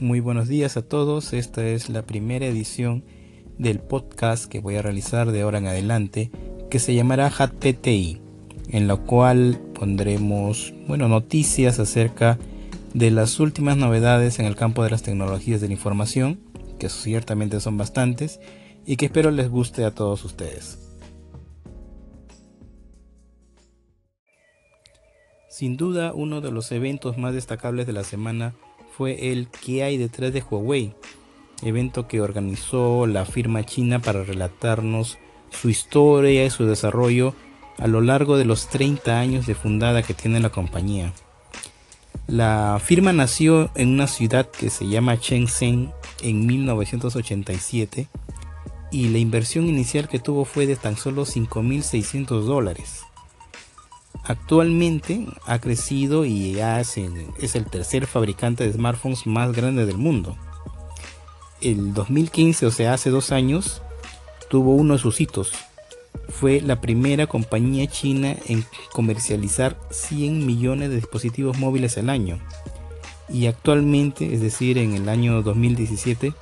Muy buenos días a todos. Esta es la primera edición del podcast que voy a realizar de ahora en adelante, que se llamará HATPTI, en la cual pondremos, bueno, noticias acerca de las últimas novedades en el campo de las tecnologías de la información, que ciertamente son bastantes y que espero les guste a todos ustedes. Sin duda, uno de los eventos más destacables de la semana fue el ¿Qué hay detrás de Huawei? Evento que organizó la firma china para relatarnos su historia y su desarrollo a lo largo de los 30 años de fundada que tiene la compañía. La firma nació en una ciudad que se llama Shenzhen en 1987 y la inversión inicial que tuvo fue de tan solo 5.600 dólares. Actualmente ha crecido y ya es el, tercer fabricante de smartphones más grande del mundo. El 2015, o sea, hace dos años, tuvo uno de sus hitos. Fue la primera compañía china en comercializar 100 millones de dispositivos móviles al año. Y actualmente, es decir, en el año 2017,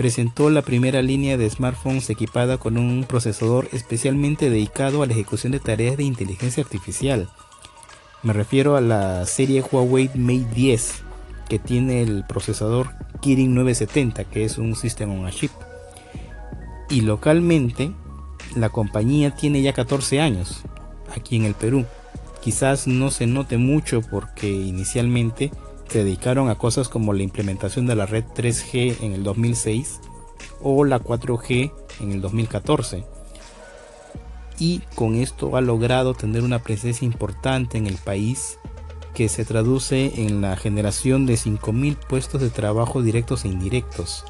presentó la primera línea de smartphones equipada con un procesador especialmente dedicado a la ejecución de tareas de inteligencia artificial. Me refiero a la serie Huawei Mate 10, que tiene el procesador Kirin 970, que es un sistema on a chip. Y localmente, la compañía tiene ya 14 años aquí en el Perú. Quizás no se note mucho porque inicialmente se dedicaron a cosas como la implementación de la red 3G en el 2006 o la 4G en el 2014. Y con esto ha logrado tener una presencia importante en el país que se traduce en la generación de 5.000 puestos de trabajo directos e indirectos.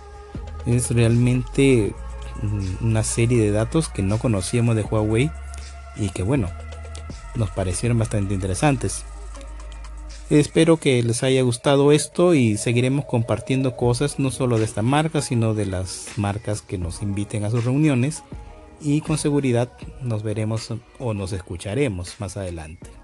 Es realmente una serie de datos que no conocíamos de Huawei y que bueno, nos parecieron bastante interesantes. Espero que les haya gustado esto y seguiremos compartiendo cosas no solo de esta marca, sino de las marcas que nos inviten a sus reuniones y con seguridad nos veremos o nos escucharemos más adelante.